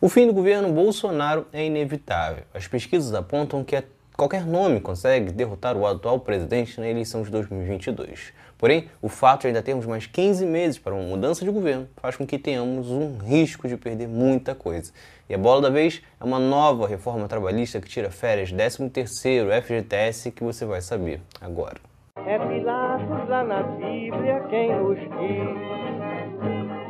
O fim do governo Bolsonaro é inevitável. As pesquisas apontam que qualquer nome consegue derrotar o atual presidente na eleição de 2022. Porém, o fato de ainda termos mais 15 meses para uma mudança de governo faz com que tenhamos um risco de perder muita coisa. E a bola da vez é uma nova reforma trabalhista que tira férias 13º FGTS que você vai saber agora. É Pilatos lá na Bíblia quem nos diz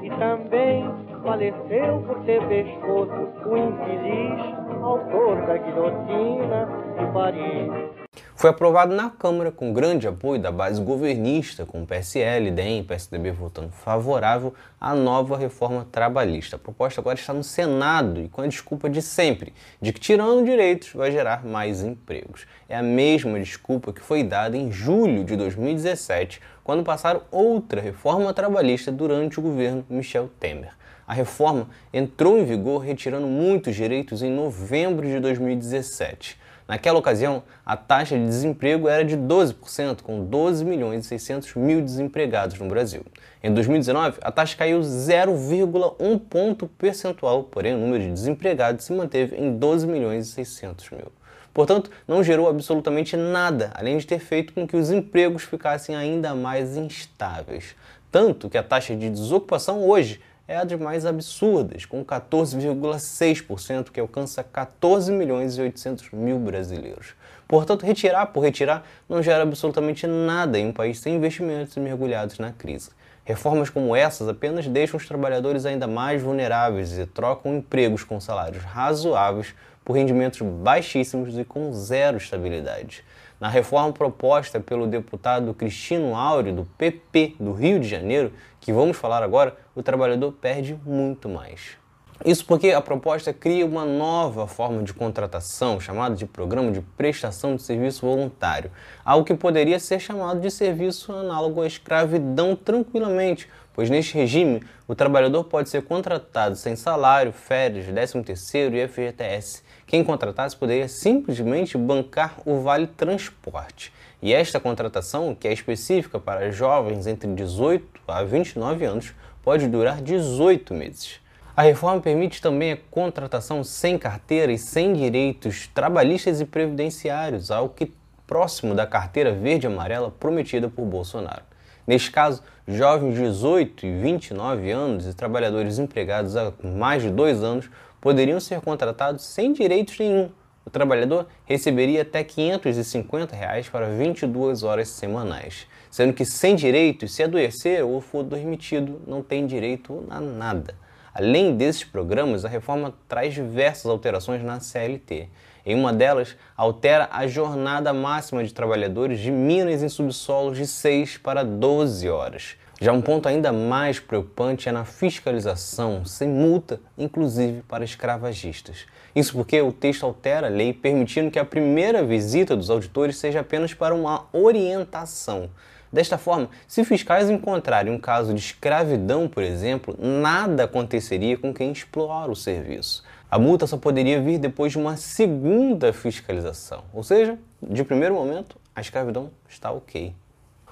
E também faleceu por ter pescoço o infeliz autor da guilhotina de Paris foi aprovado na Câmara com grande apoio da base governista, com o PSL, DEM e PSDB votando favorável à nova reforma trabalhista. A proposta agora está no Senado e com a desculpa de sempre, de que tirando direitos vai gerar mais empregos. É a mesma desculpa que foi dada em julho de 2017, quando passaram outra reforma trabalhista durante o governo Michel Temer. A reforma entrou em vigor retirando muitos direitos em novembro de 2017. Naquela ocasião, a taxa de desemprego era de 12%, com 12 milhões e 600 mil desempregados no Brasil. Em 2019, a taxa caiu 0,1 ponto percentual, porém o número de desempregados se manteve em 12 milhões e 600 mil. Portanto, não gerou absolutamente nada, além de ter feito com que os empregos ficassem ainda mais instáveis. Tanto que a taxa de desocupação hoje é a de mais absurdas, com 14,6%, que alcança 14 milhões e 800 mil brasileiros. Portanto, retirar por retirar não gera absolutamente nada em um país sem investimentos e mergulhados na crise. Reformas como essas apenas deixam os trabalhadores ainda mais vulneráveis e trocam empregos com salários razoáveis por rendimentos baixíssimos e com zero estabilidade. Na reforma proposta pelo deputado Cristino Áureo, do PP do Rio de Janeiro, que vamos falar agora, o trabalhador perde muito mais. Isso porque a proposta cria uma nova forma de contratação, chamada de Programa de Prestação de Serviço Voluntário, algo que poderia ser chamado de serviço análogo à escravidão tranquilamente, pois neste regime o trabalhador pode ser contratado sem salário, férias, 13º e FGTS. Quem contratasse poderia simplesmente bancar o vale transporte. E esta contratação, que é específica para jovens entre 18 a 29 anos, pode durar 18 meses. A reforma permite também a contratação sem carteira e sem direitos trabalhistas e previdenciários, algo que próximo da carteira verde amarela prometida por Bolsonaro. Neste caso, jovens de 18 e 29 anos e trabalhadores empregados há mais de dois anos poderiam ser contratados sem direitos nenhum. O trabalhador receberia até 550 reais para 22 horas semanais, sendo que sem direitos, se adoecer ou for demitido, não tem direito a nada. Além desses programas, a reforma traz diversas alterações na CLT. Em uma delas, altera a jornada máxima de trabalhadores de minas em subsolos de 6 para 12 horas. Já um ponto ainda mais preocupante é na fiscalização, sem multa, inclusive para escravagistas. Isso porque o texto altera a lei permitindo que a primeira visita dos auditores seja apenas para uma orientação. Desta forma, se fiscais encontrarem um caso de escravidão, por exemplo, nada aconteceria com quem explora o serviço. A multa só poderia vir depois de uma segunda fiscalização, ou seja, de primeiro momento, a escravidão está ok.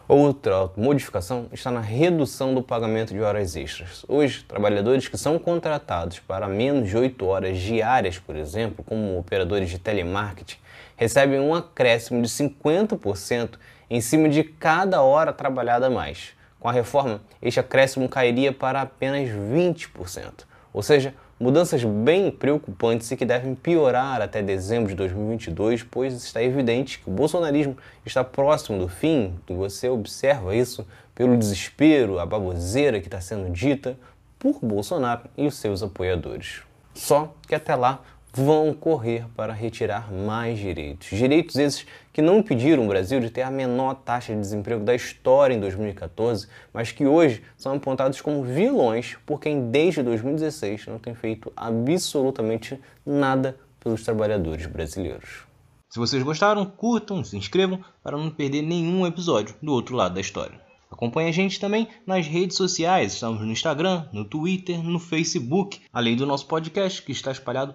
Outra modificação está na redução do pagamento de horas extras. Hoje, trabalhadores que são contratados para menos de 8 horas diárias, por exemplo, como operadores de telemarketing, recebem um acréscimo de 50% em cima de cada hora trabalhada a mais. Com a reforma, este acréscimo cairia para apenas 20%, ou seja, mudanças bem preocupantes e que devem piorar até dezembro de 2022, pois está evidente que o bolsonarismo está próximo do fim, você observa isso pelo desespero, a baboseira que está sendo dita por Bolsonaro e os seus apoiadores. Só que até lá vão correr para retirar mais direitos. Direitos esses que não impediram o Brasil de ter a menor taxa de desemprego da história em 2014, mas que hoje são apontados como vilões por quem desde 2016 não tem feito absolutamente nada pelos trabalhadores brasileiros. Se vocês gostaram, curtam, se inscrevam para não perder nenhum episódio do outro lado da história. Acompanhe a gente também nas redes sociais, estamos no Instagram, no Twitter, no Facebook, além do nosso podcast que está espalhado